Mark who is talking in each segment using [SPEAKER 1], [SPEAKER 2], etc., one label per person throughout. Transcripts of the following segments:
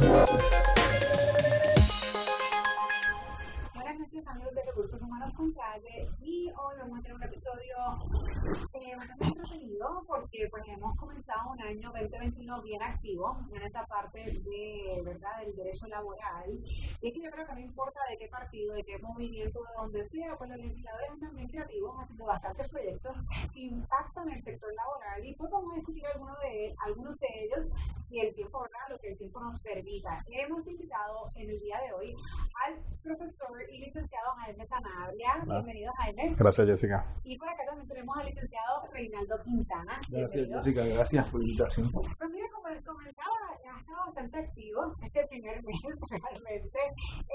[SPEAKER 1] Yeah. Recursos Humanos con Calle y hoy vamos a tener un episodio eh, bastante entretenido porque pues hemos comenzado un año 2021 bien activo en esa parte de verdad del derecho laboral y es que yo creo que no importa de qué partido, de qué movimiento, de donde sea, pues los legisladores están bien creativos haciendo bastantes proyectos que impactan el sector laboral y pues vamos a discutir algunos de, algunos de ellos si el tiempo, ¿verdad? lo que el tiempo nos permita. Hemos invitado en el día de hoy al profesor y licenciado Jaime Sanabria. Bienvenido, Jaime.
[SPEAKER 2] Gracias, Jessica.
[SPEAKER 1] Y por acá también tenemos al licenciado Reinaldo Quintana.
[SPEAKER 2] Gracias,
[SPEAKER 1] Bienvenido.
[SPEAKER 2] Jessica. Gracias por la invitación.
[SPEAKER 1] Pues mira, como les comentaba, ha estado bastante activo este primer mes realmente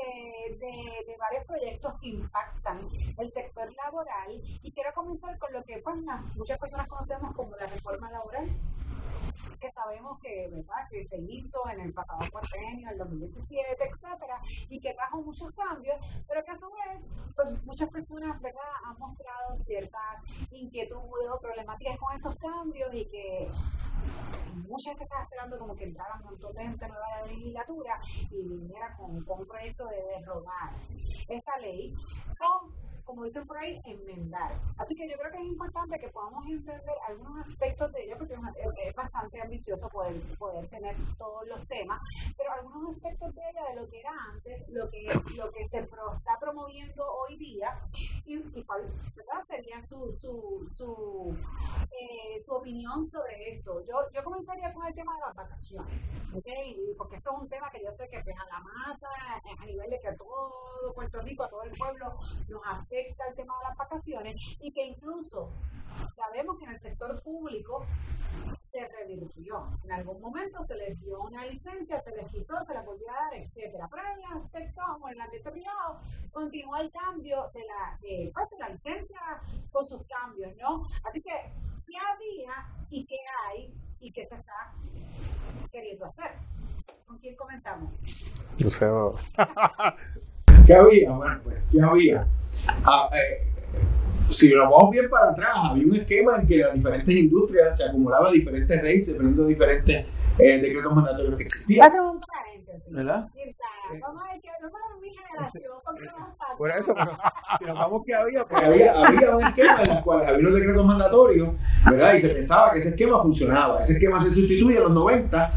[SPEAKER 1] eh, de, de varios proyectos que impactan el sector laboral y quiero comenzar con lo que pues, muchas personas conocemos como la reforma laboral que sabemos que, ¿verdad? que se hizo en el pasado cuatrenio, el 2017, etcétera, y que trajo muchos cambios, pero que a su vez, pues muchas personas, ¿verdad?, han mostrado ciertas inquietudes o problemáticas con estos cambios y que mucha gente estaba esperando como que entrara un montón de gente nueva a la legislatura y viniera con, con un proyecto de derrogar esta ley con como dicen por ahí, enmendar. Así que yo creo que es importante que podamos entender algunos aspectos de ello, porque es una- es bastante ambicioso poder, poder tener todos los temas, pero algunos aspectos de ella, de lo que era antes, lo que, lo que se pro- está promoviendo hoy día, y, y ¿verdad? sería su, su, su, eh, su opinión sobre esto. Yo, yo comenzaría con el tema de las vacaciones, ¿ok? Y porque esto es un tema que yo sé que pues, a la masa, eh, a nivel de que todo Puerto Rico, a todo el pueblo, nos afecta el tema de las vacaciones y que incluso sabemos que en el sector público se revirtió. En algún momento se les dio una licencia, se les quitó, se les volvió a dar, etcétera. Pero en el aspecto, como en el ámbito continuó el cambio de la, de, pues, de la licencia con sus cambios, ¿no? Así que, ¿qué había y qué hay y qué se está queriendo hacer? ¿Con quién comenzamos?
[SPEAKER 2] Yo sé,
[SPEAKER 3] ¿Qué había? Bueno, pues, ¿qué había? Ah, eh, si nos vamos bien para atrás, había un esquema en que las diferentes industrias se acumulaban diferentes raíces, dependiendo de diferentes eh, decretos mandatorios que existían.
[SPEAKER 1] hacer un paréntesis.
[SPEAKER 3] ¿Verdad?
[SPEAKER 1] Vamos a ver que vamos a ver mi generación, porque vamos a
[SPEAKER 3] Por eso, pero si nos vamos que había, porque había, había un esquema en el cual había unos decretos mandatorios, ¿verdad? Y se pensaba que ese esquema funcionaba. Ese esquema se sustituye en los 90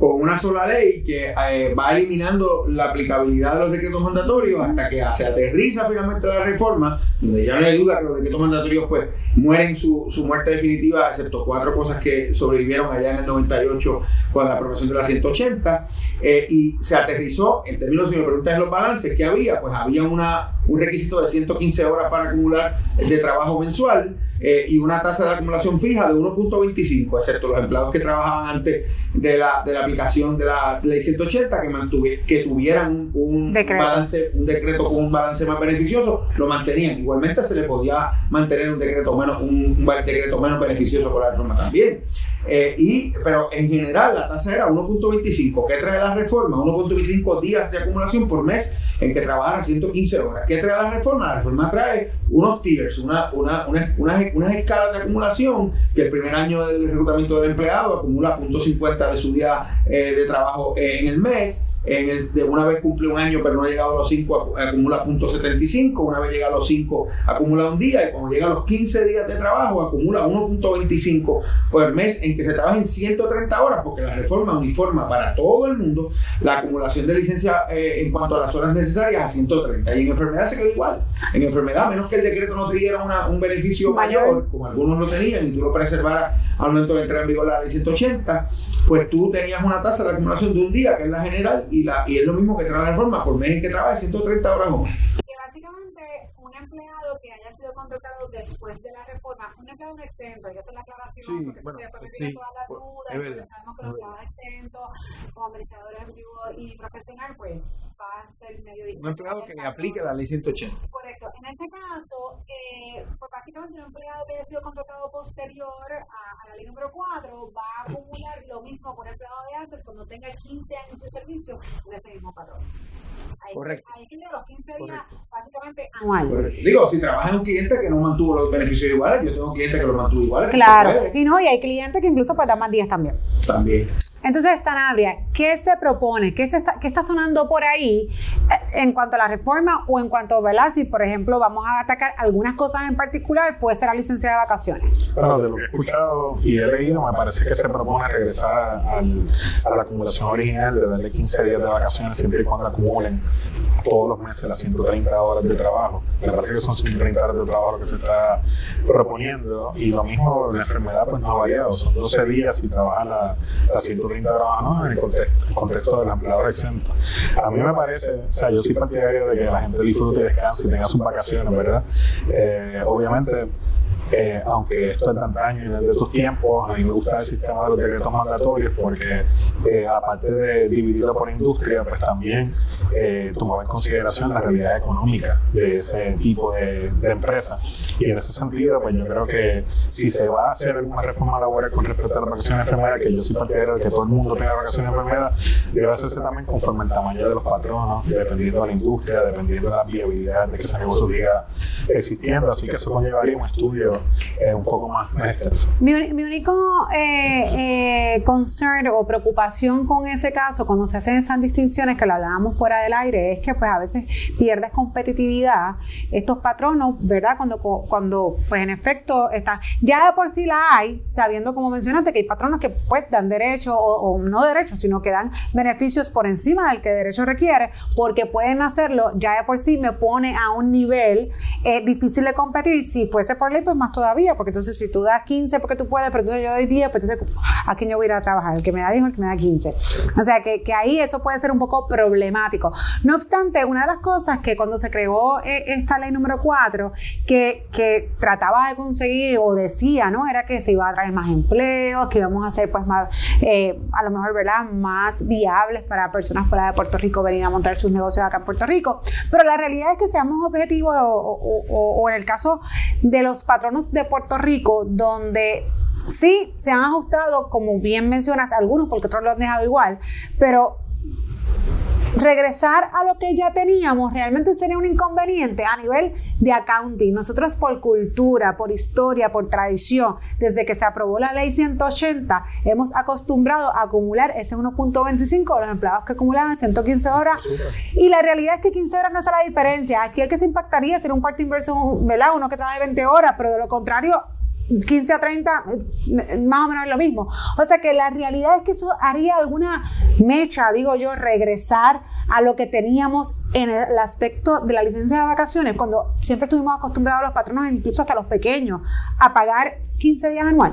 [SPEAKER 3] con una sola ley que eh, va eliminando la aplicabilidad de los decretos mandatorios hasta que se aterriza finalmente la reforma, donde ya no hay duda que los decretos mandatorios pues mueren su, su muerte definitiva, excepto cuatro cosas que sobrevivieron allá en el 98 con la aprobación de la 180, eh, y se aterrizó, en términos, si me preguntas los balances, ¿qué había? Pues había una, un requisito de 115 horas para acumular de trabajo mensual eh, y una tasa de acumulación fija de 1.25, excepto los empleados que trabajaban antes de la, de la aplicación de la ley 180, que, mantuvi- que tuvieran un,
[SPEAKER 1] Decreto.
[SPEAKER 3] balance, un decreto con un balance más beneficioso, lo mantenían. Igualmente se le podía mantener un decreto menos, un, un decreto menos beneficioso con la reforma también. Eh, y, pero en general la tasa era 1.25. ¿Qué trae la reforma? 1.25 días de acumulación por mes en que trabajara 115 horas. ¿Qué trae la reforma? La reforma trae unos tiers, una, una, una- unas, unas escalas de acumulación que el primer año del reclutamiento del empleado acumula 0.50 de su día eh, de trabajo eh, en el mes. El- de una vez cumple un año pero no ha llegado a los 5 acumula 0.75 una vez llega a los 5 acumula un día. Y cuando llega a los 15 días de trabajo acumula 1.25 por mes en que se trabaja en 130 horas porque la reforma uniforma para todo el mundo la acumulación de licencia eh, en cuanto a las horas necesarias a 130 y en enfermedad se quedó igual. En enfermedad a menos que el decreto no te diera una- un beneficio
[SPEAKER 1] Mayor.
[SPEAKER 3] mayor como algunos lo tenían y tú lo preservaras al momento de entrar en vigor la ley 180 pues tú tenías una tasa de acumulación de un día que es la general y, la, y es lo mismo que trae la reforma por mes en que trabajes 130 horas o más
[SPEAKER 1] que básicamente un empleado que haya sido contratado después de la reforma, un empleado no exento, hay que hacer la aclaración,
[SPEAKER 2] Sí,
[SPEAKER 1] porque
[SPEAKER 2] bueno,
[SPEAKER 1] se puede
[SPEAKER 2] sí,
[SPEAKER 1] todas las
[SPEAKER 2] por-
[SPEAKER 1] dudas,
[SPEAKER 2] es
[SPEAKER 1] porque sabemos que
[SPEAKER 2] es
[SPEAKER 1] los empleados exentos, como administrador ejecutivo y profesional, pues va a ser medio difícil.
[SPEAKER 2] Un empleado que aplique la ley 180.
[SPEAKER 1] Correcto. En ese caso, eh, pues básicamente un empleado que haya sido contratado posterior a, a la ley número 4 va a acumular lo mismo que un empleado de antes cuando tenga 15 años de servicio en ese mismo patrón. Ahí,
[SPEAKER 3] Correcto.
[SPEAKER 1] Ahí tiene los 15 días
[SPEAKER 3] Correcto.
[SPEAKER 1] básicamente anual.
[SPEAKER 3] Digo, si trabajas en un cliente que no mantuvo los beneficios iguales, yo tengo clientes que los mantuvo iguales.
[SPEAKER 1] Claro, y no, y hay clientes que incluso pues dan más días también.
[SPEAKER 3] También.
[SPEAKER 1] Entonces, Sanabria, ¿qué se propone? ¿Qué, se está, ¿Qué está sonando por ahí eh, en cuanto a la reforma o en cuanto, ¿verdad? Si, por ejemplo, vamos a atacar algunas cosas en particular, puede ser la licencia de vacaciones.
[SPEAKER 2] Bueno, de lo que he escuchado y he leído, me parece que se propone regresar a la acumulación original de darle 15 días de vacaciones siempre y cuando acumulen todos los meses las 130 horas de trabajo. Me parece que son 130 horas de trabajo que se está proponiendo y lo mismo la enfermedad pues no ha variado, son 12 días si trabajas la- las 130 horas ¿no? en el contexto, el contexto del empleado exento. A mí me parece, o sea, yo soy partidario de que la gente disfrute y descanse y tenga sus vacaciones, ¿verdad? Eh, obviamente eh, aunque esto es de antaño y desde estos tiempos, a mí me gusta el sistema de los decretos mandatorios porque eh, aparte de dividirlo por industria, pues también eh, tomaba en consideración la realidad económica de ese tipo de, de empresas. Y en ese sentido, pues yo creo que si se va a hacer alguna reforma laboral con respecto a la vacaciones de enfermedad, que yo soy partidario de que todo el mundo tenga vacaciones de enfermedad, debe hacerse también conforme el tamaño de los patronos, dependiendo de la industria, dependiendo de la viabilidad de que ese negocio siga existiendo. Así que eso conllevaría un estudio eh, un poco más extenso.
[SPEAKER 1] Mi, mi único eh, eh, concern o preocupación con ese caso, cuando se hacen esas distinciones que lo hablábamos fuera del aire, es que pues a veces pierdes competitividad. Estos patronos, ¿verdad? Cuando, cuando pues en efecto está, ya de por sí la hay, sabiendo como mencionaste que hay patronos que pues dan derecho o, o no derechos, sino que dan beneficios por encima del que derecho requiere, porque pueden hacerlo, ya de por sí me pone a un nivel eh, difícil de competir. Si fuese por ley, pues más todavía, porque entonces si tú das 15 porque tú puedes, pero entonces yo doy 10, pues entonces a quién yo voy a ir a trabajar, el que me da 10 o el que me da 15. O sea que, que ahí eso puede ser un poco problemático. No obstante, una de las cosas que cuando se creó eh, esta ley número 4, que, que trataba de conseguir o decía, ¿no? Era que se iba a traer más empleos, que íbamos a hacer pues más, eh, a lo mejor, ¿verdad? Más viables para personas fuera de Puerto Rico venir a montar sus negocios acá en Puerto Rico. Pero la realidad es que seamos objetivos o- o en el caso de los patronos de Puerto Rico, donde sí se han ajustado, como bien mencionas, algunos porque otros lo han dejado igual, pero regresar a lo que ya teníamos realmente sería un inconveniente a nivel de accounting. Nosotros por cultura, por historia, por tradición, desde que se aprobó la ley 180, hemos acostumbrado a acumular ese 1.25 de los empleados que acumulaban 115 horas. Y la realidad es que 15 horas no es la diferencia. Aquí el que se impactaría sería un parte inverso, ¿verdad? Uno que trabaja 20 horas, pero de lo contrario, 15 a 30, es más o menos es lo mismo. O sea que la realidad es que eso haría alguna mecha, digo yo, regresar a lo que teníamos en el aspecto de la licencia de vacaciones, cuando siempre estuvimos acostumbrados los patronos, incluso hasta los pequeños, a pagar 15 días anual.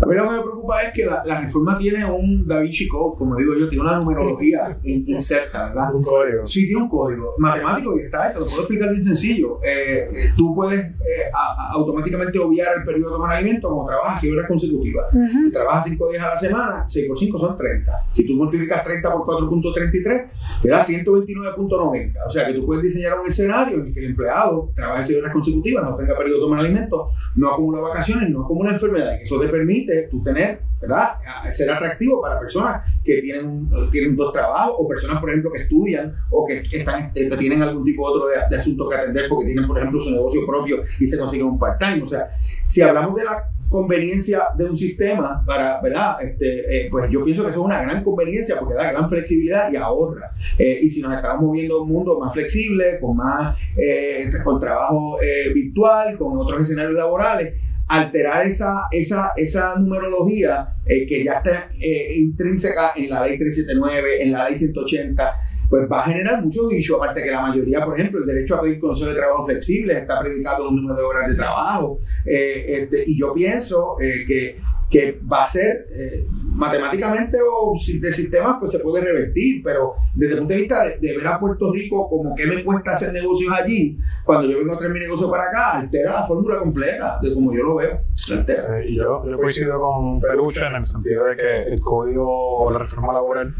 [SPEAKER 3] A mí lo que me preocupa es que la, la reforma tiene un Da Vinci Code, como digo yo, tiene una numerología in- inserta, ¿verdad?
[SPEAKER 2] Un código.
[SPEAKER 3] Sí, tiene un código matemático y está, te lo puedo explicar bien sencillo. Eh, eh, tú puedes eh, a- a- automáticamente obviar el periodo de alimento como trabajas 6 horas consecutivas. Si trabajas 5 días a la semana, 6 por 5 son 30. Si tú multiplicas 30 por 4.33, te da 129.90. O sea que tú puedes diseñar un escenario en el que el empleado trabaje 6 horas consecutivas, no tenga periodo de alimento, no acumula vacaciones, no acumula enfermedad. Y eso te permite tú tener, ¿verdad? Ser atractivo para personas que tienen, tienen dos trabajos o personas, por ejemplo, que estudian o que, están, eh, que tienen algún tipo otro de, de asunto que atender porque tienen, por ejemplo, su negocio propio y se consiguen un part-time. O sea, si hablamos de la conveniencia de un sistema para, ¿verdad? Este, eh, pues yo pienso que eso es una gran conveniencia porque da gran flexibilidad y ahorra. Eh, y si nos estamos moviendo a un mundo más flexible, con más, eh, con trabajo virtual, con otros escenarios laborales, alterar esa, esa, esa numerología que ya está intrínseca en la ley 379, en la ley 180, pues va a generar muchos bichos, aparte que la mayoría, por ejemplo, el derecho a pedir consejo de trabajo flexible está predicado en un número de horas de trabajo. Eh, este, y yo pienso eh, que, que va a ser eh, matemáticamente o de sistemas, pues se puede revertir, pero desde el punto de vista de, de ver a Puerto Rico como que me cuesta hacer negocios allí, cuando yo vengo a traer mi negocio para acá, altera la fórmula completa de como yo lo veo. la altera.
[SPEAKER 2] Sí, y yo, yo coincido con Peluche en el sentido de que el código o la reforma laboral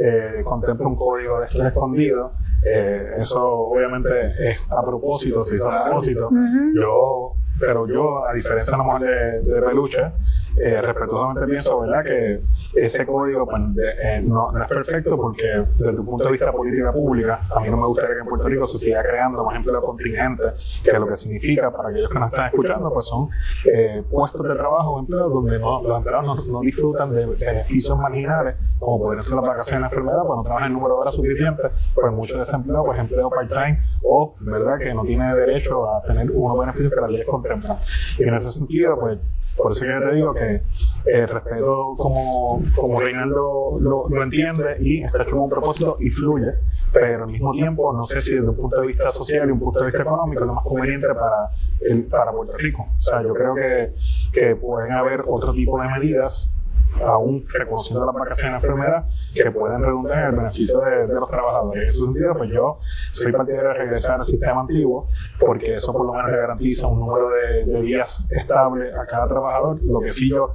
[SPEAKER 2] eh, contempla un código de estos escondidos. Eh, eso obviamente es a propósito, se hizo a propósito. Yo, pero yo, a diferencia a lo mejor de, de Peluche, eh, respetuosamente pienso, ¿verdad? Que ese código pues, eh, no, es perfecto porque desde tu punto de vista política pública, a mí no me gustaría que en Puerto Rico se siga creando más empleo contingente, que lo que significa para aquellos que nos están escuchando, pues son eh, puestos de trabajo empleos donde no, los empleados no, disfrutan de beneficios marginales, como podrían ser las vacaciones de enfermedad, pues no trabajan el número de horas suficiente, pues mucho desempleo, pues empleo part-time o, ¿verdad?, que no tiene derecho a tener unos beneficios que la ley contempla. Y en ese sentido, pues por eso yo te digo que el respeto como, como Reinaldo lo, lo, entiende y está hecho con un propósito y fluye, pero al mismo tiempo no sé si desde un punto de vista social y un punto de vista económico es lo más conveniente para, el, para Puerto Rico. O sea, yo creo que, que pueden haber otro tipo de medidas aún reconociendo las vacaciones de enfermedad, que pueden redundar en el beneficio de, los trabajadores. En ese sentido, pues yo soy partidario de regresar al sistema antiguo, porque eso por lo menos le garantiza un número de, días estable a cada trabajador. Lo que sí yo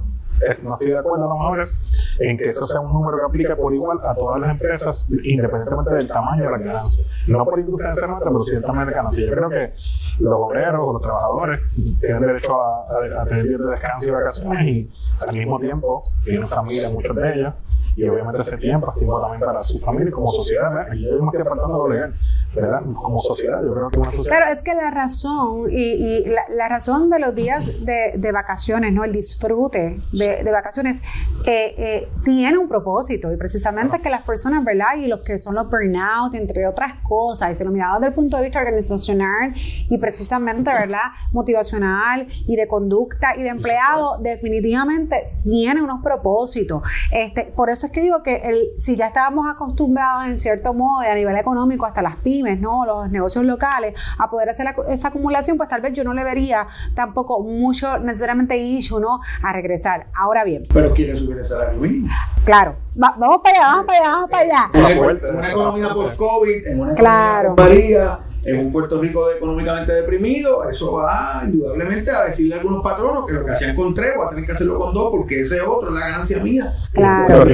[SPEAKER 2] no estoy de acuerdo a lo mejor es en que eso sea un número que aplique por igual a todas las empresas, independientemente del tamaño de la ganancia. No por industria nuestra, pero sí del tamaño de la ganancia. Yo creo que los obreros o los trabajadores tienen derecho a, tener días de descanso y vacaciones y al mismo tiempo tienen familia, muchos de ellos, y obviamente ese tiempo es tiempo también para su familia y como sociedad. Y yo me estoy apartando lo legal, ¿verdad? Como sociedad, yo creo que una sociedad.
[SPEAKER 1] Claro, es que la razón, y, y la, la, razón de los días de, de, vacaciones, ¿no? El disfrute de, de vacaciones, eh, eh, tiene un propósito, y precisamente que las personas, ¿verdad? Y los que son los burnout, entre otras cosas, y se lo mirado desde el punto de vista organizacional y precisamente, ¿verdad? Motivacional y de conducta y de empleado, definitivamente tiene unos propósitos. Este, por eso es que digo que el, si ya estábamos acostumbrados en cierto modo a nivel económico, hasta las pymes, ¿no? los negocios locales, a poder hacer la, esa acumulación, pues tal vez yo no le vería tampoco mucho necesariamente issue ¿no? a regresar. Ahora bien.
[SPEAKER 3] Pero quiere subir el salario mínimo.
[SPEAKER 1] Claro. Va, vamos para allá, vamos para allá, vamos para allá.
[SPEAKER 3] Una, una economía post-COVID, en una claro. María, en un Puerto Rico económicamente deprimido, eso va indudablemente a decirle a algunos patronos que lo que hacían con tres va a tener que hacerlo con dos porque ese otro es la ganancia mía.
[SPEAKER 1] Claro.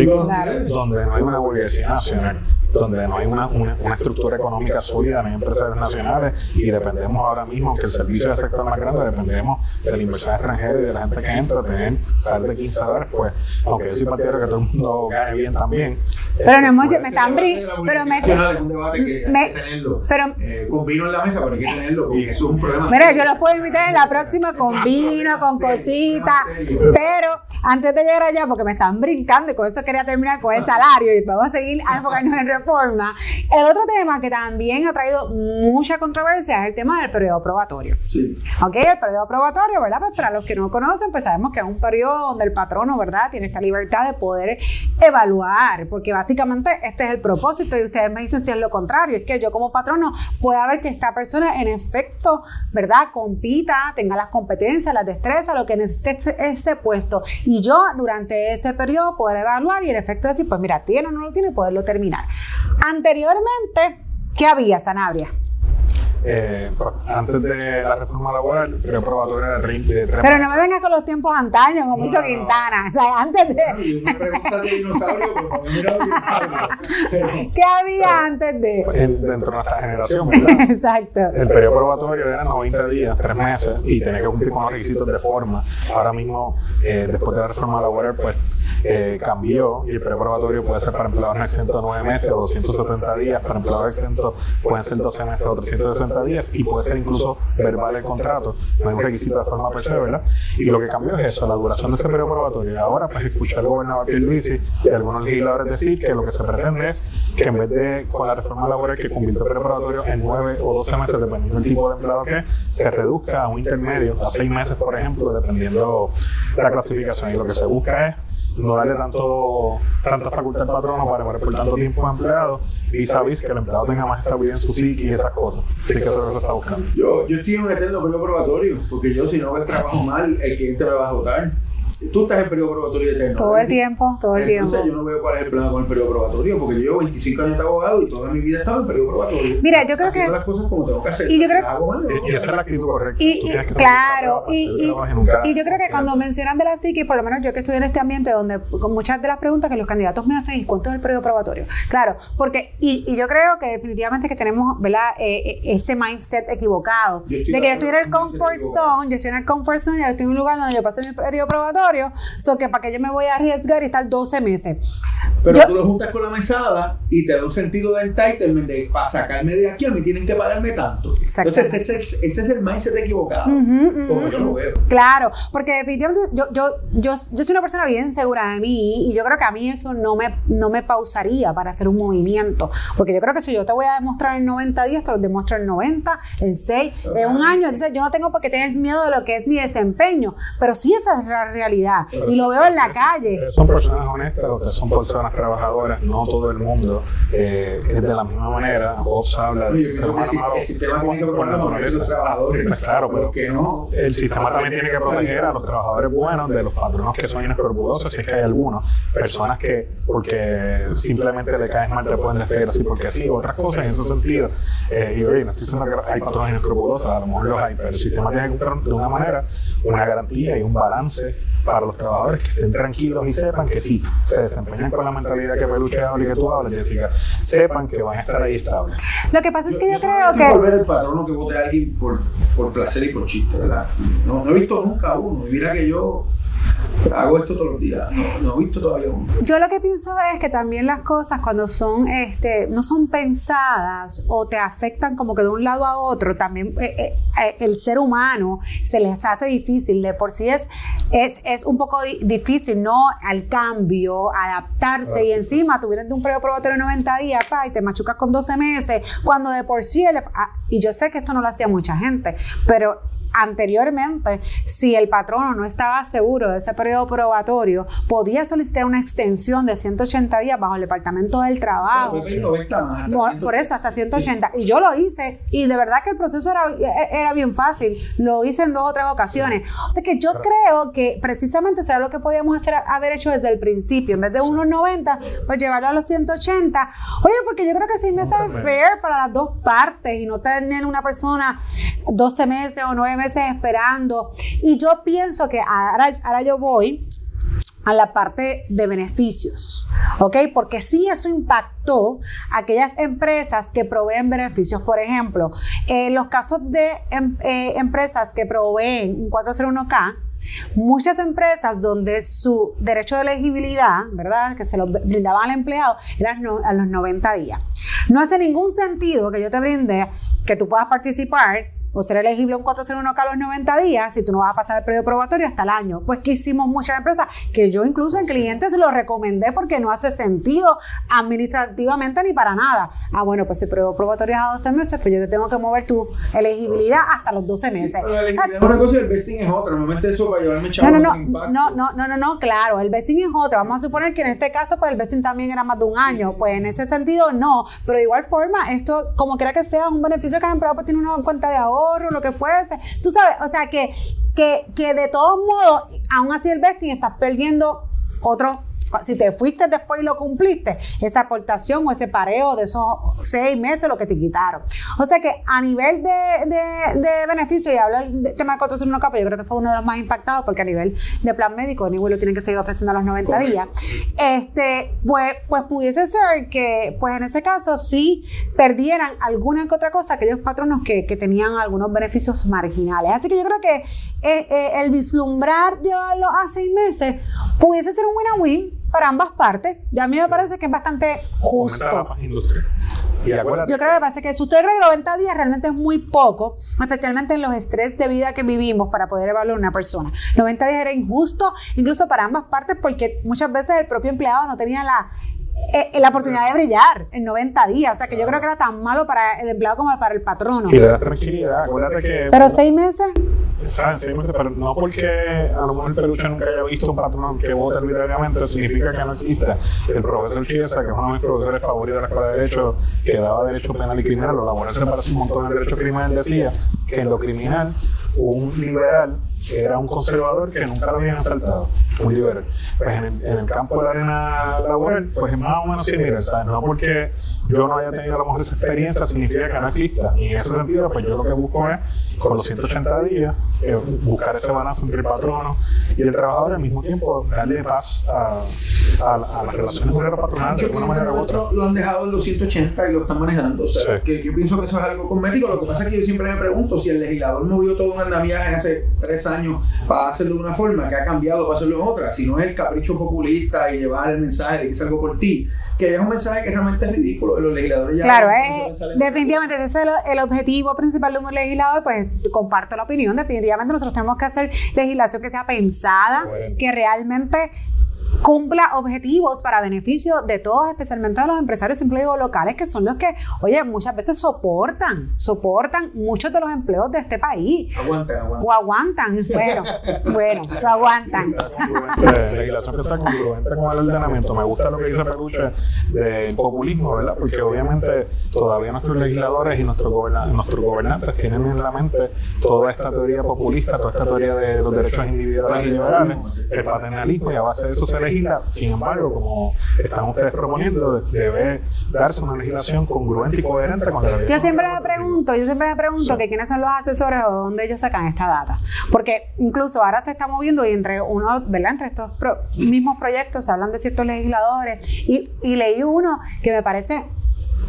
[SPEAKER 2] Donde no hay una burguesía nacional donde no hay una, una, una, estructura económica sólida, no hay empresas nacionales y dependemos ahora mismo, que el servicio del sector más grande, dependemos de la inversión extranjera y de la gente que entra, tener salir de 15 dólares, pues, aunque yo soy partidario que todo el mundo gane bien también.
[SPEAKER 1] Pero no hemos, me están brincando. Pero me.
[SPEAKER 3] Es un debate que hay que tenerlo.
[SPEAKER 1] Pero,
[SPEAKER 3] eh, con vino en la mesa, pero hay que tenerlo, porque eso es un problema.
[SPEAKER 1] Mira, yo los puedo invitar en la próxima con vino, con cositas, pero antes de llegar allá, porque me están brincando y con eso quería terminar con el salario y vamos a seguir a enfocarnos en reforma. El otro tema que también ha traído mucha controversia es el tema del periodo probatorio.
[SPEAKER 3] Sí.
[SPEAKER 1] Ok, el periodo probatorio, ¿verdad? Pues para los que no conocen, pues sabemos que es un periodo donde el patrono, ¿verdad? Tiene esta libertad de poder evaluar, porque básicamente este es el propósito y ustedes me dicen si es lo contrario, es que yo como patrono pueda ver que esta persona en efecto, ¿verdad? Compita, tenga las competencias, las destrezas, lo que necesite ese puesto. Y yo durante ese periodo poder evaluar y en efecto decir, pues mira, tiene o no lo tiene poderlo terminar. Anteriormente, ¿qué había, Sanabria?
[SPEAKER 2] Eh, antes de la reforma laboral, el periodo probatorio era de 30 de
[SPEAKER 1] Pero no me vengas con los tiempos antaños, como no, hizo Quintana. O sea, antes de. ¿Qué había antes de?
[SPEAKER 2] dentro de nuestra generación, ¿verdad?
[SPEAKER 1] Exacto.
[SPEAKER 2] El periodo probatorio era 90 días, 3 meses, y tenía que cumplir con los requisitos de forma. Ahora mismo, eh, después de la reforma laboral, pues eh, cambió y el periodo probatorio puede ser para empleados no exentos 9 meses o 270 días, para empleados exentos pueden ser 12 meses o 360 días y puede ser incluso verbal el contrato, no hay un requisito de forma per se, ¿verdad? Y lo que cambió es eso, la duración de ese periodo probatorio. Ahora, pues, escuchar al gobernador Pierluisi y algunos legisladores decir que lo que se pretende es que en vez de con la reforma laboral que convirtió el periodo probatorio en 9 o 12 meses, dependiendo del tipo de empleado que se reduzca a un intermedio, a 6 meses, por ejemplo, dependiendo la clasificación. Y lo que se busca es no darle tanto, tanta facultad al patrono para morir por tanto tiempo a empleado y sabéis que el empleado tenga más estabilidad en su psique y esas cosas. Así que eso es lo que se está buscando.
[SPEAKER 3] Yo, yo estoy en un eterno periodo probatorio, porque yo si no el trabajo mal, el cliente me va a votar tú estás en periodo probatorio eterno.
[SPEAKER 1] Todo el tiempo, todo el
[SPEAKER 3] Entonces,
[SPEAKER 1] tiempo.
[SPEAKER 3] yo no veo cuál es el plan con el periodo probatorio, porque yo llevo 25 años de abogado y toda mi vida he estado en periodo probatorio.
[SPEAKER 1] Mira, yo creo que.
[SPEAKER 3] las cosas como tengo que hacer.
[SPEAKER 1] Y yo creo
[SPEAKER 3] hago mal,
[SPEAKER 2] y, y esa es la actitud correcta.
[SPEAKER 1] Y, y claro, y, y, y, yo creo que cuando mencionan de la psique, por lo menos yo que estoy en este ambiente donde con muchas de las preguntas que los candidatos me hacen, ¿y cuánto es el periodo probatorio? Claro, porque, y, y yo creo que definitivamente que tenemos, ¿verdad? Eh, ese mindset equivocado. De que yo estoy en el comfort zone, yo estoy en el comfort zone, yo estoy en un lugar donde yo pasé mi periodo probatorio probatorio, so que para que yo me voy a arriesgar y estar 12 meses.
[SPEAKER 3] Pero
[SPEAKER 1] Yo-
[SPEAKER 3] tú lo juntas con la mesada y te da un sentido de entitlement de para sacarme de aquí a mí tienen que pagarme tanto. Entonces ese, es el- ese es el mindset equivocado,
[SPEAKER 1] Ujú, ujú,
[SPEAKER 3] como yo lo veo.
[SPEAKER 1] Claro, porque definitivamente yo, yo, yo, yo soy una persona bien segura de mí y yo creo que a mí eso no me, no me pausaría para hacer un movimiento. Porque yo creo que si yo te voy a demostrar en 90 días, te lo demuestro en 90, en 6, en un año. Entonces yo no tengo por qué tener miedo de lo que es mi desempeño. Pero sí esa es la realidad. Y lo veo en la calle.
[SPEAKER 2] Ustedes son personas honestas, ustedes son personas trabajadoras, no todo el mundo eh, es de la misma manera. Hobbes habla del ser
[SPEAKER 3] que
[SPEAKER 2] humano
[SPEAKER 3] si-
[SPEAKER 2] malo
[SPEAKER 3] el sistema tiene que
[SPEAKER 2] por
[SPEAKER 3] proponer los de trabajadores.
[SPEAKER 2] Pues claro, pero
[SPEAKER 3] Porque no.
[SPEAKER 2] el sistema también tiene que proteger a los trabajadores buenos de los patronos que son inescrupulosos, si es que hay algunos. Personas que, porque simplemente le caes mal, te pueden despedir así porque sí, otras cosas en ese sentido. Eh, y oye, no estoy diciendo que hay patronos inescrupulosos, a lo mejor los hay, pero el sistema tiene que buscar de una manera una garantía y un balance para los trabajadores que estén tranquilos y sepan que sí, se desempeñan con la mentalidad que Peluche habla y que tú hablas, Jessica, sepan que van a estar ahí estables.
[SPEAKER 1] Lo que pasa es que yo, creo
[SPEAKER 3] no
[SPEAKER 1] que...
[SPEAKER 3] volver el patrono que vote a alguien por, por placer y por chiste, ¿verdad? No, no he visto nunca uno. Y mira que yo hago esto todos los días. No, no he visto todavía uno.
[SPEAKER 1] Yo lo que pienso es que también las cosas cuando son, este, no son pensadas o te afectan como que de un lado a otro, también eh, eh, eh, el ser humano se les hace difícil. De por sí es, es, es un poco di- difícil, ¿no? Al cambio, adaptarse y encima tuvieron de un periodo probatorio de 90 días, pa, y te machucas con 12 meses, cuando de por sí, el- ah, y yo sé que esto no lo hacía mucha gente, pero anteriormente, si el patrono no estaba seguro de ese periodo probatorio, podía solicitar una extensión de 180 días bajo el Departamento del Trabajo.
[SPEAKER 3] Puede pedir 90 más. hasta
[SPEAKER 1] Por,
[SPEAKER 3] 100.
[SPEAKER 1] por eso, hasta 180. Y yo lo hice, y de verdad que el proceso era, era bien fácil. Lo hice en dos o tres ocasiones. O sea que yo creo que precisamente será lo que podíamos hacer, haber hecho desde el principio. En vez de unos 90, pues llevarlo a los 180. Oye, porque yo creo que seis meses es fair para las dos partes y no tener una persona 12 meses o 9 meses esperando. Y yo pienso que ahora, ahora yo voy a la parte de beneficios, ¿ok? Porque sí eso impactó a aquellas empresas que proveen beneficios. Por ejemplo, en los casos de em- eh, empresas que proveen un 401k, muchas empresas donde su derecho de elegibilidad, ¿verdad? Que se lo brindaban al empleado, era a los 90 días. No hace ningún sentido que yo te brinde que tú puedas participar o ser elegible a un 401k a los 90 días si tú no vas a pasar el periodo probatorio hasta el año. Pues que hicimos muchas empresas que yo incluso en clientes lo recomendé porque no hace sentido administrativamente ni para nada. Ah, bueno, pues si el periodo probatorio es a 12 meses, pues yo te tengo que mover tu elegibilidad hasta los 12 meses.
[SPEAKER 3] Pero la elegibilidad es una cosa y el vesting es otra. Normalmente eso para llevarme
[SPEAKER 1] No,
[SPEAKER 3] chavo
[SPEAKER 1] no,
[SPEAKER 3] no,
[SPEAKER 1] no, no, no, no, no, no, claro, el vesting es otro. Vamos a suponer que en este caso, pues el vesting también era más de un año. Pues en ese sentido, no. Pero de igual forma, esto, como quiera que sea, es un beneficio que el empleado pues, tiene una cuenta de ahorro, lo que fuese. Tú sabes, o sea, que, que, que de todos modos, aún así el vesting estás perdiendo otro. Si te fuiste después y lo cumpliste, esa aportación o ese pareo de esos seis meses, lo que te quitaron. O sea que a nivel de, de, de beneficio, y hablar del tema de 401k, pues yo creo que fue uno de los más impactados, porque a nivel de plan médico, Anyway lo tienen que seguir ofreciendo a los 90
[SPEAKER 3] Correcto.
[SPEAKER 1] días. Este, pues, pues pudiese ser que, pues en ese caso, sí perdieran alguna que otra cosa aquellos patronos que, que tenían algunos beneficios marginales. Así que yo creo que eh, eh, el vislumbrar llevarlo a seis meses pudiese ser un win-win para ambas partes. Ya a mí me parece que es bastante justo.
[SPEAKER 2] Y
[SPEAKER 1] Yo creo que parece que si usted cree que 90 días realmente es muy poco, especialmente en los estrés de vida que vivimos para poder evaluar a una persona. 90 días era injusto, incluso para ambas partes, porque muchas veces el propio empleado no tenía la, eh, la oportunidad de brillar en 90 días. O sea que yo creo que era tan malo para el empleado como para el patrono.
[SPEAKER 2] y le das tranquilidad. Acuérdate que.
[SPEAKER 1] Pero seis meses,
[SPEAKER 2] ¿Saben? Seis meses, pero no porque a lo mejor el peluche nunca haya visto un patrón que vote arbitrariamente, significa que no exista. El profesor Chiesa, que es uno de mis profesores favoritos de la Escuela de Derecho, que daba Derecho Penal y Criminal, lo laboral se parece un montón al Derecho Criminal, decía que en lo criminal un liberal era un conservador que nunca lo habían asaltado, un liberal. Pues en el, en el campo de la arena laboral, pues es más o menos similar, ¿sabes? No porque yo no haya tenido a lo mejor esa experiencia significa que no exista. Y en ese sentido, pues yo lo que busco es, con los 180 días, eh, buscar ese balance entre el patrono y el trabajador, al mismo tiempo darle paz a, a, a las relaciones obrero-patronales de alguna manera u otra.
[SPEAKER 3] Lo han dejado en los 180 y lo están manejando. O sea,
[SPEAKER 2] Sí.
[SPEAKER 3] que yo pienso que eso es algo cosmético. Lo que pasa es que yo siempre me pregunto si el legislador movió todo un andamiaje hace tres años para hacerlo de una forma, que ha cambiado para hacerlo en otra. Si no es el capricho populista y llevar el mensaje de que es algo por ti, que es un mensaje que realmente es ridículo. Los legisladores ya.
[SPEAKER 1] Claro,
[SPEAKER 3] no salen-
[SPEAKER 1] definitivamente ese es el, el objetivo principal de un legislador, pues comparto la opinión, definitivamente nosotros tenemos que hacer legislación que sea pensada,
[SPEAKER 2] Bueno.
[SPEAKER 1] que realmente cumpla objetivos para beneficio de todos, especialmente de los empresarios y empleos locales, que son los que, oye, muchas veces soportan, soportan muchos de los empleos de este país.
[SPEAKER 3] Aguanten, aguanten.
[SPEAKER 1] O aguantan, bueno, bueno, lo aguantan.
[SPEAKER 2] congruente, legislación que sea congruente con el ordenamiento. Me gusta lo que dice Peluche del populismo, ¿verdad? Porque obviamente todavía nuestros legisladores y nuestros, goberna- nuestros gobernantes tienen en la mente toda esta teoría populista, toda esta teoría de los derechos individuales y liberales, el paternalismo, y a base de eso se Sin embargo, como están ustedes proponiendo, debe darse una legislación congruente y coherente con la
[SPEAKER 1] Yo siempre me pregunto, yo siempre me pregunto que quiénes son los asesores o de dónde ellos sacan esta data. Porque incluso ahora se está moviendo y entre uno, ¿verdad? Entre estos mismos proyectos se hablan de ciertos legisladores. Y leí uno que me parece.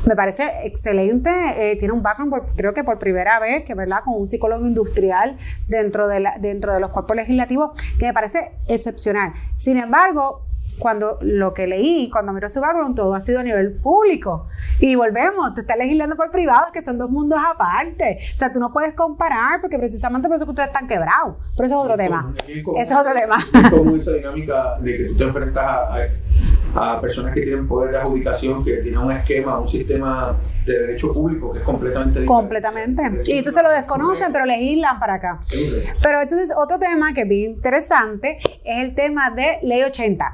[SPEAKER 1] Me parece excelente, eh, tiene un background, creo que por primera vez, que verdad, con un psicólogo industrial dentro de, la- dentro de los cuerpos legislativos, que me parece excepcional. Sin embargo, cuando lo que leí, cuando miró su background, todo ha sido a nivel público. Y volvemos, te estás legislando por privados, que son dos mundos aparte. O sea, tú no puedes comparar, porque precisamente por eso que ustedes están quebrados. Pero eso es otro tema. Eso es otro tema.
[SPEAKER 3] como esa dinámica de que tú te enfrentas a, a- a personas que tienen poder de adjudicación, que tienen un esquema, un sistema de derecho público que es completamente diferente.
[SPEAKER 1] Completamente. Y tú se lo desconocen, pero legislan para acá.
[SPEAKER 3] Sí,
[SPEAKER 1] Pero entonces otro tema que es bien interesante es el tema de ley 80.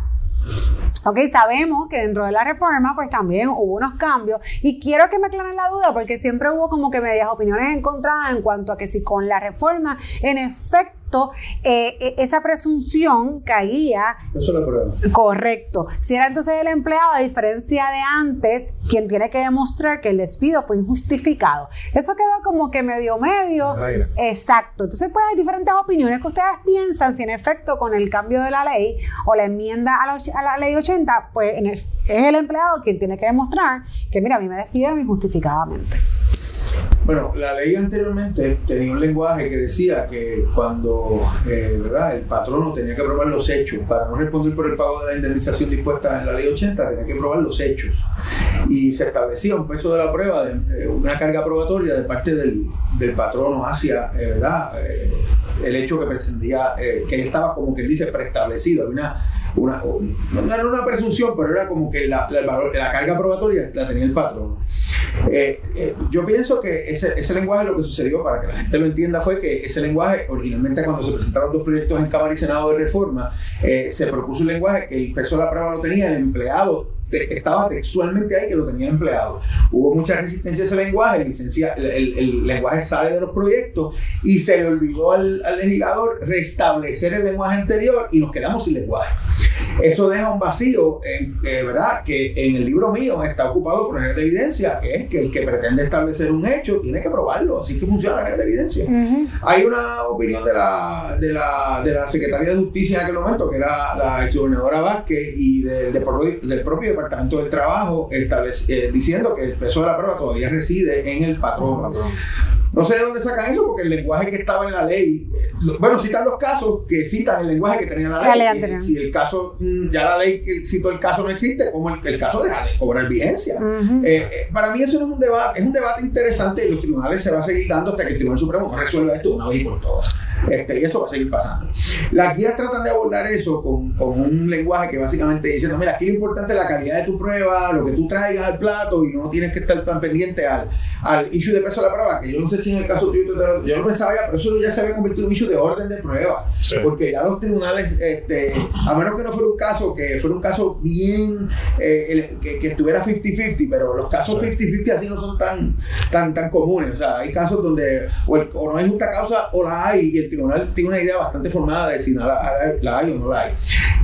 [SPEAKER 1] Ok, sabemos que dentro de la reforma pues también hubo unos cambios. Y quiero que me aclaren la duda porque siempre hubo como que medias opiniones encontradas en cuanto a que si con la reforma en efecto eh, eh, esa presunción caía
[SPEAKER 3] Eso es la prueba.
[SPEAKER 1] Correcto. Si era entonces el empleado, a diferencia de antes, quien tiene que demostrar que el despido fue injustificado. Eso quedó como que medio medio. Exacto. Entonces, pues hay diferentes opiniones que ustedes piensan si en efecto con el cambio de la ley o la enmienda a la, och- a la ley 80, pues en es es el empleado quien tiene que demostrar que, mira, a mí me despidieron injustificadamente.
[SPEAKER 3] Bueno, la ley anteriormente tenía un lenguaje que decía que cuando eh, ¿verdad? el patrono tenía que probar los hechos, para no responder por el pago de la indemnización dispuesta en la ley 80, tenía que probar los hechos. Y se establecía un peso de la prueba, eh, una carga probatoria de parte del, del patrono hacia eh, ¿verdad? El hecho que pretendía, eh, que estaba como que dice preestablecido. Una, una, un- no era una presunción, pero era como que la, la- carga probatoria la tenía el patrono. Eh, eh, yo pienso que ese, ese lenguaje lo que sucedió, para que la gente lo entienda, fue que ese lenguaje, originalmente cuando se presentaron dos proyectos en Cámara y Senado de reforma, eh, se propuso un lenguaje que el peso de la prueba lo tenía el empleado, estaba textualmente ahí que lo tenía empleado. Hubo mucha resistencia a ese lenguaje, licencia- el, lenguaje sale de los proyectos y se le olvidó al legislador restablecer el lenguaje anterior y nos quedamos sin lenguaje. Eso deja un vacío, en, eh, ¿verdad? Que en el libro mío está ocupado por reglas de evidencia, que es que el que pretende establecer un hecho tiene que probarlo, así que funciona la de evidencia. Hay una opinión de la, de la, de la Secretaría de Justicia en aquel momento, que era la exgobernadora Vázquez, y del, del propio- del propio Departamento del Trabajo, eh, diciendo que el peso de la prueba todavía reside en el patrón.
[SPEAKER 2] Patrón.
[SPEAKER 3] No sé de dónde sacan eso, porque el lenguaje que estaba en la ley, eh, bueno, citan los casos que citan el lenguaje que tenía la ley.
[SPEAKER 1] La ley anterior.
[SPEAKER 3] Si el caso, mm, ya la ley que citó el caso no existe, como el, el caso deja de cobrar vigencia. Eh, eh, para mí eso no es un debate, es un debate interesante y los tribunales se va a seguir dando hasta que el Tribunal Supremo no resuelva esto una vez y por todas. Este, y eso va a seguir pasando. Las guías tratan de abordar eso con, con un lenguaje que básicamente diciendo, mira, aquí lo importante es la calidad de tu prueba, lo que tú traigas al plato y no tienes que estar tan pendiente al, al issue de peso de la prueba, que yo no sé si en el caso tuyo, yo no pensaba ya, pero eso ya se había convertido en un issue de orden de prueba,
[SPEAKER 2] Sí.
[SPEAKER 3] porque ya los tribunales, este, a menos que no fuera un caso, que fuera un caso bien, eh, el- que, que estuviera 50-50, pero los casos
[SPEAKER 2] Sí.
[SPEAKER 3] 50-50 así no son tan, tan, tan comunes, o sea, hay casos donde o, el- o no hay justa causa o la hay y el tribunal tiene una idea bastante formada de si la, hay o no la hay.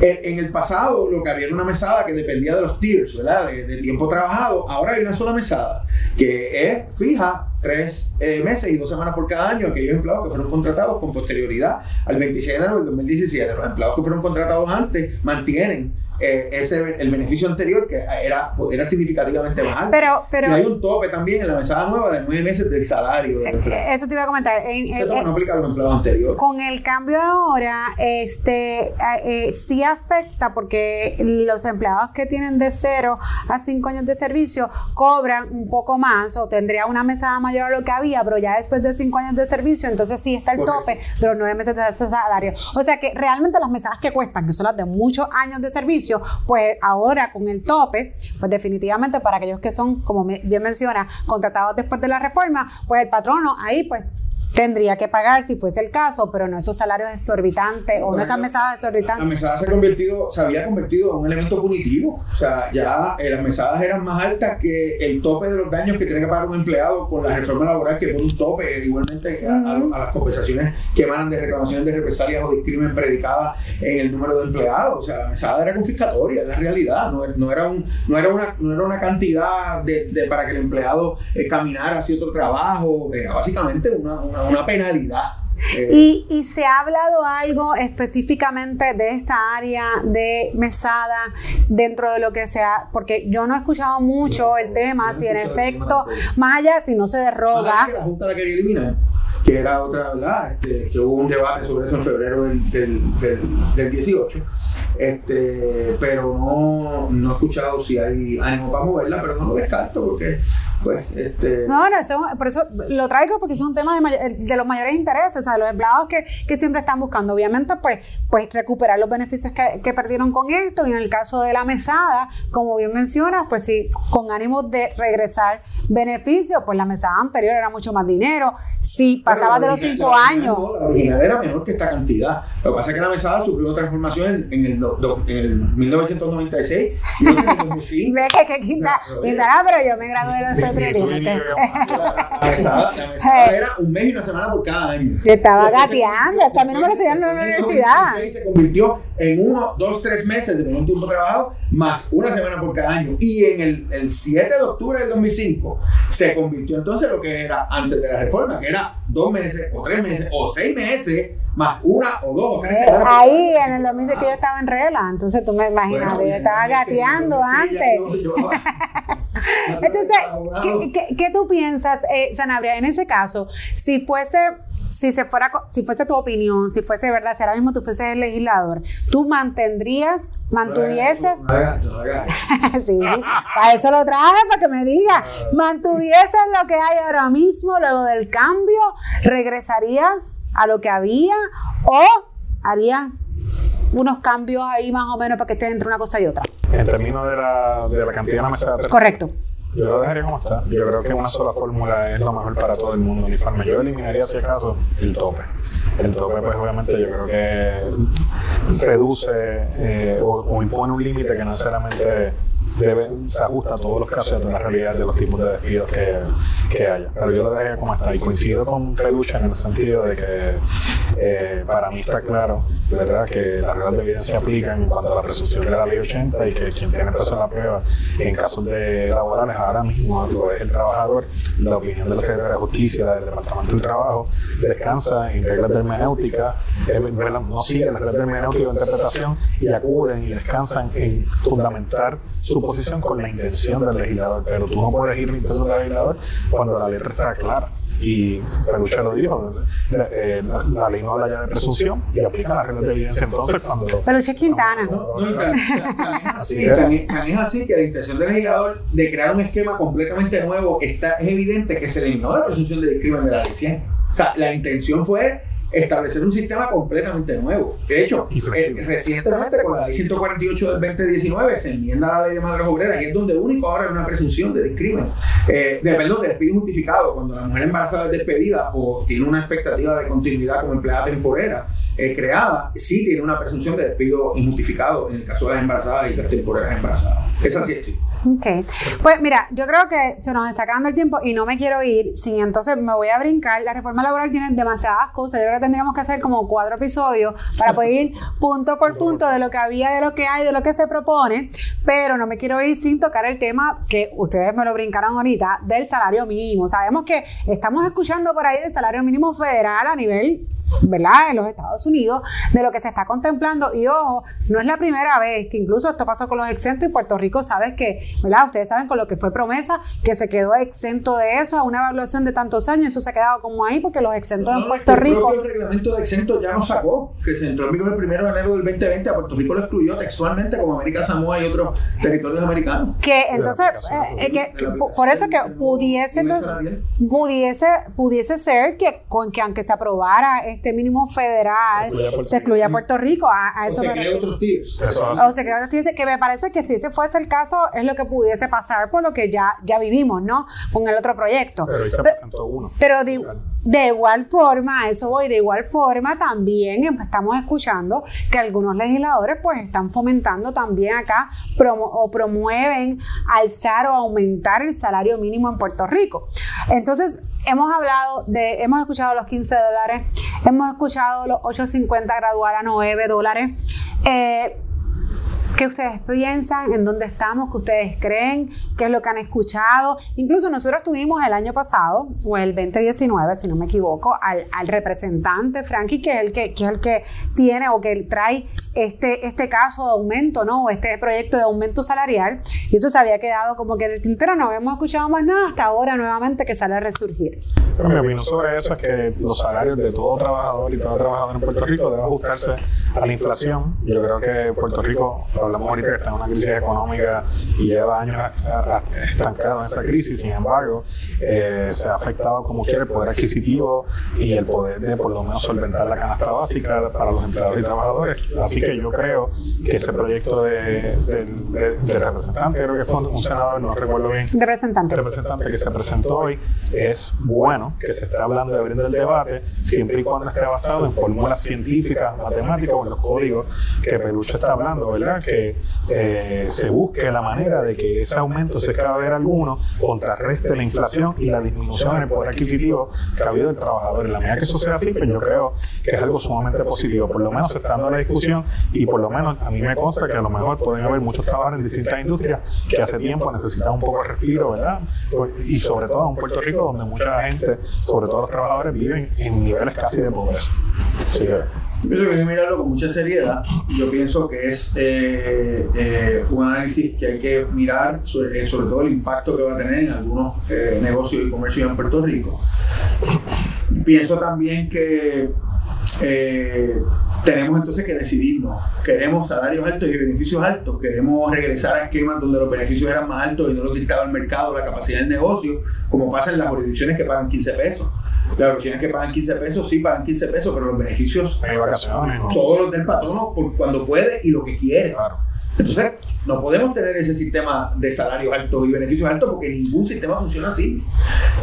[SPEAKER 3] En, en el pasado lo que había era una mesada que dependía de los tiers, ¿verdad? De, de tiempo trabajado. Ahora hay una sola mesada que es fija tres eh, meses y dos semanas por cada año aquellos empleados que fueron contratados con posterioridad al 26 de enero del 2017. Los empleados que fueron contratados antes mantienen eh, ese, el beneficio anterior que era, era significativamente más alto.
[SPEAKER 1] Pero, pero,
[SPEAKER 3] y hay un tope también en la mesada nueva de nueve meses del salario. del empleado.
[SPEAKER 1] eso te iba a comentar. En-
[SPEAKER 3] no aplica a los empleados anteriores.
[SPEAKER 1] Con el cambio ahora, este, eh, eh, sí afecta porque los empleados que tienen de 0 a 5 años de servicio cobran un poco más o tendría una mesada mayor a lo que había, pero ya después de 5 años de servicio, entonces sí está el tope de los 9 meses de ese salario. O sea que realmente las mesadas que cuestan, que son las de muchos años de servicio, pues ahora con el tope, pues definitivamente para aquellos que son, como bien menciona, contratados después de la reforma, pues el patrono ahí pues tendría que pagar si fuese el caso, pero no esos salarios exorbitantes o no esas mesadas
[SPEAKER 3] La
[SPEAKER 1] exorbitantes.
[SPEAKER 3] mesada se, ha convertido, se había convertido en un elemento punitivo. O sea, ya eh, las mesadas eran más altas que el tope de los daños que tiene que pagar un empleado con la reforma laboral que pone un tope igualmente a, a- a las compensaciones que emanan de reclamaciones de represalias o discrimen predicadas en el número de empleados. O sea, la mesada era confiscatoria, es la realidad. No, no era, un, no, era, una, no era una cantidad de, de- para que el empleado eh, caminara hacia otro trabajo. Era básicamente una, una, una penalidad. Eh,
[SPEAKER 1] Y, y se ha hablado algo específicamente de esta área de mesada dentro de lo que sea, porque yo no he escuchado mucho el tema, si en efecto, más allá si no se derroga,
[SPEAKER 3] que la Junta la quería eliminar, que era otra, ¿verdad? Este, que hubo un debate sobre eso en febrero del, del, del, del 18, este, pero no, no he escuchado si hay ánimo para moverla, pero no lo descarto porque, pues, este...
[SPEAKER 1] No, no, eso- por eso lo traigo porque es un tema de, de los mayores intereses, o sea, los empleados que, que siempre están buscando, obviamente, pues, pues recuperar los beneficios que, que perdieron con esto y en el caso de la mesada, como bien mencionas, pues sí, con ánimo de regresar beneficios, pues la mesada anterior era mucho más dinero, si pasaba de los cinco
[SPEAKER 3] la
[SPEAKER 1] años.
[SPEAKER 3] no, la original era menor que esta cantidad. Lo que pasa es que la mesada sufrió transformación en, en el, do- en el 1996 y en el
[SPEAKER 1] Y
[SPEAKER 3] 2005.
[SPEAKER 1] ve que, que Quintana, pero yo me gradué de
[SPEAKER 3] La, mesada, la mesada era un mes y una semana por cada año.
[SPEAKER 1] Yo estaba gateando, o sea, a mí no me lo enseñaron en la
[SPEAKER 3] del
[SPEAKER 1] universidad.
[SPEAKER 3] 2016 Se convirtió en uno, dos, tres meses de un tiempo de trabajo más una semana por cada año. Y en el, el 7 de octubre del 2005 se convirtió entonces lo que era antes de la reforma, que era dos meses o tres meses o seis meses más una o dos o tres
[SPEAKER 1] Eh,
[SPEAKER 3] semanas.
[SPEAKER 1] Ahí en el
[SPEAKER 3] año.
[SPEAKER 1] 2006 que yo estaba en regla, entonces tú me imaginas,
[SPEAKER 3] Bueno,
[SPEAKER 1] yo estaba
[SPEAKER 3] en el 2006,
[SPEAKER 1] gateando
[SPEAKER 3] en el 2006 ya
[SPEAKER 1] antes. Entonces. ¿qué, qué, qué tú piensas, eh, Sanabria, en ese caso? Si fuese, si se fuera, si fuese tu opinión, si fuese verdad, si ahora mismo tú fueses el legislador, ¿tú mantendrías, mantuvieses,
[SPEAKER 3] No hagas- no hagas eso.
[SPEAKER 1] sí, para eso lo traje, para que me diga, mantuvieses lo que hay ahora mismo, luego del cambio, regresarías a lo que había o harías unos cambios ahí más o menos para que esté entre una cosa y otra?
[SPEAKER 2] En términos de la, de la cantidad de la mesada,
[SPEAKER 1] Correcto.
[SPEAKER 2] yo lo dejaría como está. Yo creo que una sola fórmula es lo mejor para todo el mundo uniforme. Yo eliminaría, si acaso, el tope. El tope, pues obviamente yo creo que reduce eh, o, o impone un límite que no necesariamente debe, se ajusta a todos los casos de la realidad de los tipos de despidos que, que haya. Pero yo lo dejaría como está y coincido con Pelucha en el sentido de que eh, para mí está claro, ¿verdad?, que las reglas de evidencia aplican en cuanto a la resolución de la ley 80 y que quien tiene peso en la prueba en casos de laborales ahora mismo lo es el trabajador, la opinión de la Secretaría de Justicia, del Departamento del Trabajo, descansa en reglas de hermenéutica, eh, no siguen las reglas de hermenéutica de interpretación y acuden y descansan en fundamentar su posición con la intención del legislador, pero tú no puedes ir la intención del legislador cuando la letra está clara. Y Pelucha lo dijo, la, eh, la- la ley no habla ya de presunción y aplica las reglas de evidencia entonces cuando...
[SPEAKER 1] Peluche Quintana.
[SPEAKER 3] No, tan es
[SPEAKER 2] Así
[SPEAKER 3] que la intención del legislador de crear un esquema completamente nuevo está, es evidente que se eliminó la presunción de discrimen de la ley 100. O sea, la intención fue establecer un sistema completamente nuevo. De hecho, eh, recientemente con la ley 148 del 2019 se enmienda la ley de madres obreras y es donde único ahora hay una presunción de discrimen, eh, de, perdón, de despido injustificado cuando la mujer embarazada es despedida o tiene una expectativa de continuidad como empleada temporera eh, creada, sí tiene una presunción de despido injustificado en el caso de las embarazadas y las temporeras embarazadas. Esa sí existe.
[SPEAKER 1] Ok. Pues mira, yo creo que se nos está acabando el tiempo y no me quiero ir sin entonces me voy a brincar. La reforma laboral tiene demasiadas cosas. Yo creo que tendríamos que hacer como cuatro episodios para poder ir punto por punto de lo que había, de lo que hay, de lo que se propone. Pero no me quiero ir sin tocar el tema que ustedes me lo brincaron ahorita del salario mínimo. Sabemos que estamos escuchando por ahí el salario mínimo federal a nivel, ¿verdad?, en los Estados Unidos, de lo que se está contemplando. Y ojo, no es la primera vez que incluso esto pasó con los exentos y Puerto Rico, sabes que, ¿verdad? Ustedes saben con lo que fue promesa, que se quedó exento de eso a una evaluación de tantos años, eso se ha quedado como ahí porque los exentos en Puerto Rico.
[SPEAKER 3] El reglamento de exento ya nos sacó, que se entró en vigor el primero de enero del 2020, a Puerto Rico lo excluyó textualmente como América Samoa y otros territorios americanos.
[SPEAKER 1] Que entonces, eh, que, por eso que pudiese, pudiese, pudiese ser que con que aunque se aprobara este mínimo federal, se excluya a Puerto Rico. A, eso
[SPEAKER 3] o se crea otros tíos.
[SPEAKER 1] O se crea otros tíos, que me parece que si ese fuese el caso, es lo que pudiese pasar por lo que ya, ya vivimos, ¿no? Con el otro proyecto.
[SPEAKER 2] Pero ahí se presentó uno.
[SPEAKER 1] Pero de igual forma, eso voy, de igual forma también estamos escuchando que algunos legisladores pues están fomentando también acá o promueven alzar o aumentar el salario mínimo en Puerto Rico. Entonces, hemos hablado de, hemos escuchado los 15 dólares, hemos escuchado los 8.50 graduar a 9 dólares. Eh, ¿Qué ustedes piensan? ¿En dónde estamos? ¿Qué ustedes creen? ¿Qué es lo que han escuchado? Incluso nosotros tuvimos el año pasado, o el 2019, si no me equivoco, al, representante Frankie, que es el que, que, es el que tiene o que trae este, este caso de aumento, ¿no? O este proyecto de aumento salarial. Y eso se había quedado como que en el tintero, no habíamos escuchado más nada hasta ahora nuevamente que sale a resurgir.
[SPEAKER 2] Pero mi opinión sobre eso es que los salarios de todo trabajador y toda trabajadora en Puerto Rico deben ajustarse a la inflación. Yo creo que Puerto Rico hablamos ahorita que está en una crisis económica y lleva años estancado en esa crisis, sin embargo, eh, se ha afectado como quiere el poder adquisitivo y el poder de por lo menos solventar la canasta básica para los empleados y trabajadores. Así que yo creo que ese proyecto de, representante, creo que fue un senador, no recuerdo bien,
[SPEAKER 1] representante.
[SPEAKER 2] representante que se presentó hoy, es bueno que se esté hablando de abrir el debate, siempre y cuando esté basado en fórmulas científicas, matemáticas o en los códigos que Peluche está hablando, ¿verdad? que eh, se busque la manera de que ese aumento, si es que va a haber alguno, contrarreste la inflación y la disminución en el poder adquisitivo que ha habido del trabajador. En la medida que eso sea así, pues yo creo que es algo sumamente positivo. Por lo menos se está dando la discusión y por lo menos a mí me consta que a lo mejor pueden haber muchos trabajadores en distintas industrias que hace tiempo necesitan un poco de respiro, ¿verdad? Pues, y sobre todo en Puerto Rico, donde mucha gente, sobre todo los trabajadores, viven en niveles casi de pobreza. Así
[SPEAKER 3] yo pienso que hay que mirarlo con mucha seriedad. Yo pienso que es eh, eh, un análisis que hay que mirar, sobre, eh, sobre, todo el impacto que va a tener en algunos negocios y comercios en Puerto Rico. Pienso también que tenemos entonces que decidirnos. Queremos salarios altos y beneficios altos. Queremos regresar a esquemas donde los beneficios eran más altos y no los dictaba el mercado, la capacidad del negocio, como pasa en las jurisdicciones que pagan 15 pesos. Las oficinas que pagan 15 pesos, sí pagan 15 pesos, pero los beneficios
[SPEAKER 2] Hay vacaciones,
[SPEAKER 3] todos los del patrono por cuando puede y lo que quiere. Entonces, no podemos tener ese sistema de salarios altos y beneficios altos porque ningún sistema funciona así.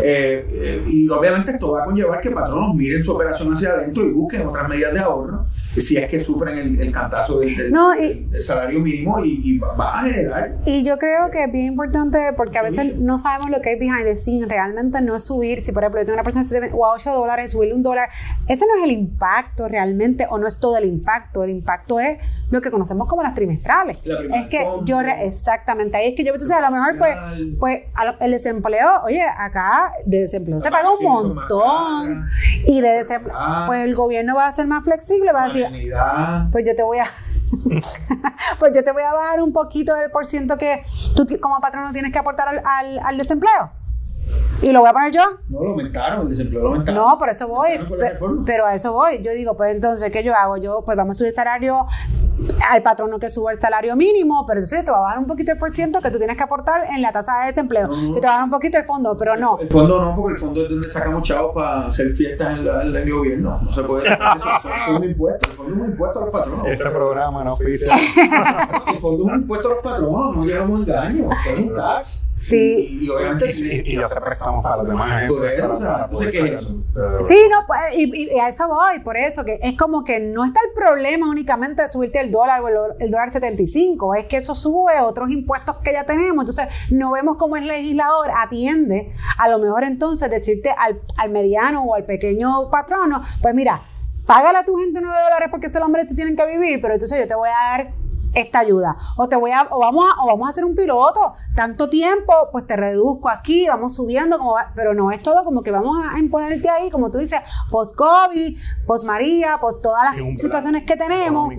[SPEAKER 3] Eh, eh, y obviamente esto va a conllevar que patronos miren su operación hacia adentro y busquen otras medidas de ahorro si es que sufren el, cantazo del, salario mínimo y, va a generar.
[SPEAKER 1] Y yo creo que es bien importante porque a veces no sabemos lo que hay behind the scenes. Realmente no es subir, si por ejemplo yo tengo una persona o a 8 dólares, subirle un dólar. Ese no es el impacto realmente, o no es todo el impacto. El impacto es lo que conocemos como las trimestrales. es que yo, exactamente, ahí es que yo, entonces a lo mejor pues, pues el desempleo, oye, acá de desempleo se paga un montón. Y de desempleo, pues el gobierno va a ser más flexible, va a decir, pues yo te voy a pues yo te voy a bajar un poquito del por ciento que tú como patrono tienes que aportar al, al desempleo. ¿Y lo voy a poner yo?
[SPEAKER 3] No, lo aumentaron, el desempleo lo aumentaron.
[SPEAKER 1] No, por eso voy. Pero, a eso voy. Yo digo, pues entonces, ¿qué yo hago? Yo, pues vamos a subir el salario al patrono que suba el salario mínimo, pero entonces te va a bajar un poquito el por ciento que tú tienes que aportar en la tasa de desempleo. te va a dar un poquito el fondo, pero no.
[SPEAKER 3] El, fondo no, porque el fondo es donde sacamos chavos para hacer fiestas en, el gobierno. No se puede. Eso, es un impuesto. El fondo es un impuesto a los patronos.
[SPEAKER 2] Este programa no oficia.
[SPEAKER 3] el fondo es un impuesto a los patronos, no llevamos engaño. Es un tax.
[SPEAKER 1] Sí.
[SPEAKER 3] Y, obviamente
[SPEAKER 2] sí. Y, se prestamos para los demás.
[SPEAKER 1] Sí, no, pues, y, a eso voy, por eso, que es como que no está el problema únicamente de subirte el dólar o el, dólar 75, es que eso sube otros impuestos que ya tenemos. Entonces, no vemos cómo el legislador atiende a lo mejor entonces decirte al, al mediano o al pequeño patrono, pues mira, págale a tu gente 9 dólares porque ese hombre se tienen que vivir, pero entonces yo te voy a dar esta ayuda. O te voy a, o vamos a, o vamos a hacer un piloto, tanto tiempo, pues te reduzco aquí, vamos subiendo, como pero no es todo como que vamos a imponerte ahí, como tú dices, post-COVID, post-María, post todas las situaciones que tenemos.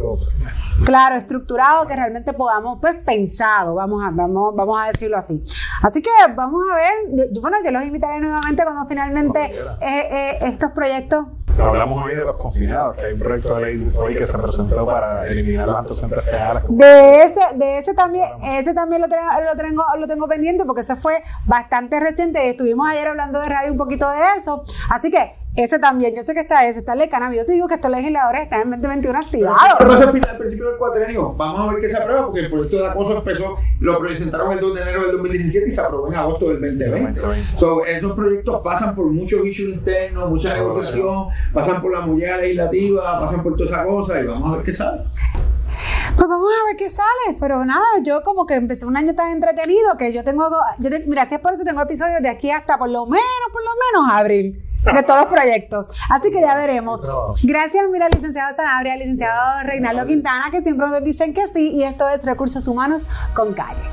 [SPEAKER 1] Claro, estructurado, que realmente podamos, pues pensado, vamos a, vamos, vamos a decirlo así. Así que vamos a ver, bueno, yo los invitaré nuevamente cuando finalmente eh, eh, estos proyectos
[SPEAKER 2] Hablamos hoy de los confinados, que hay un proyecto de ley hoy que se presentó para eliminar centros teatrales.
[SPEAKER 1] De ese, de ese también, ese también lo, tengo, lo, tengo, lo tengo pendiente porque eso fue bastante reciente. Estuvimos ayer hablando de radio un poquito de eso. Así que ese también, yo sé que está ese, está el de cannabis. Yo te digo que estos legisladores están en 2021 activados.
[SPEAKER 3] Pero al final, al principio del cuatrenio. Vamos a ver qué se aprueba, porque el proyecto de acoso empezó, lo presentaron el 2 de enero del 2017 y se aprobó en agosto del 2020. So, esos proyectos pasan por muchos issues internos, mucha negociación, pasan por la muñeca legislativa, pasan por toda esa cosa y vamos a ver qué sale.
[SPEAKER 1] Pues vamos a ver qué sale, pero nada, yo como que empecé un año tan entretenido que yo tengo, yo mira, si es por eso tengo episodios de aquí hasta por lo menos, por lo menos abril de todos los proyectos. Así que ya veremos. Gracias, mira, licenciado Sanabria, licenciado Reinaldo Quintana, que siempre nos dicen que sí, y esto es Recursos Humanos con Calle.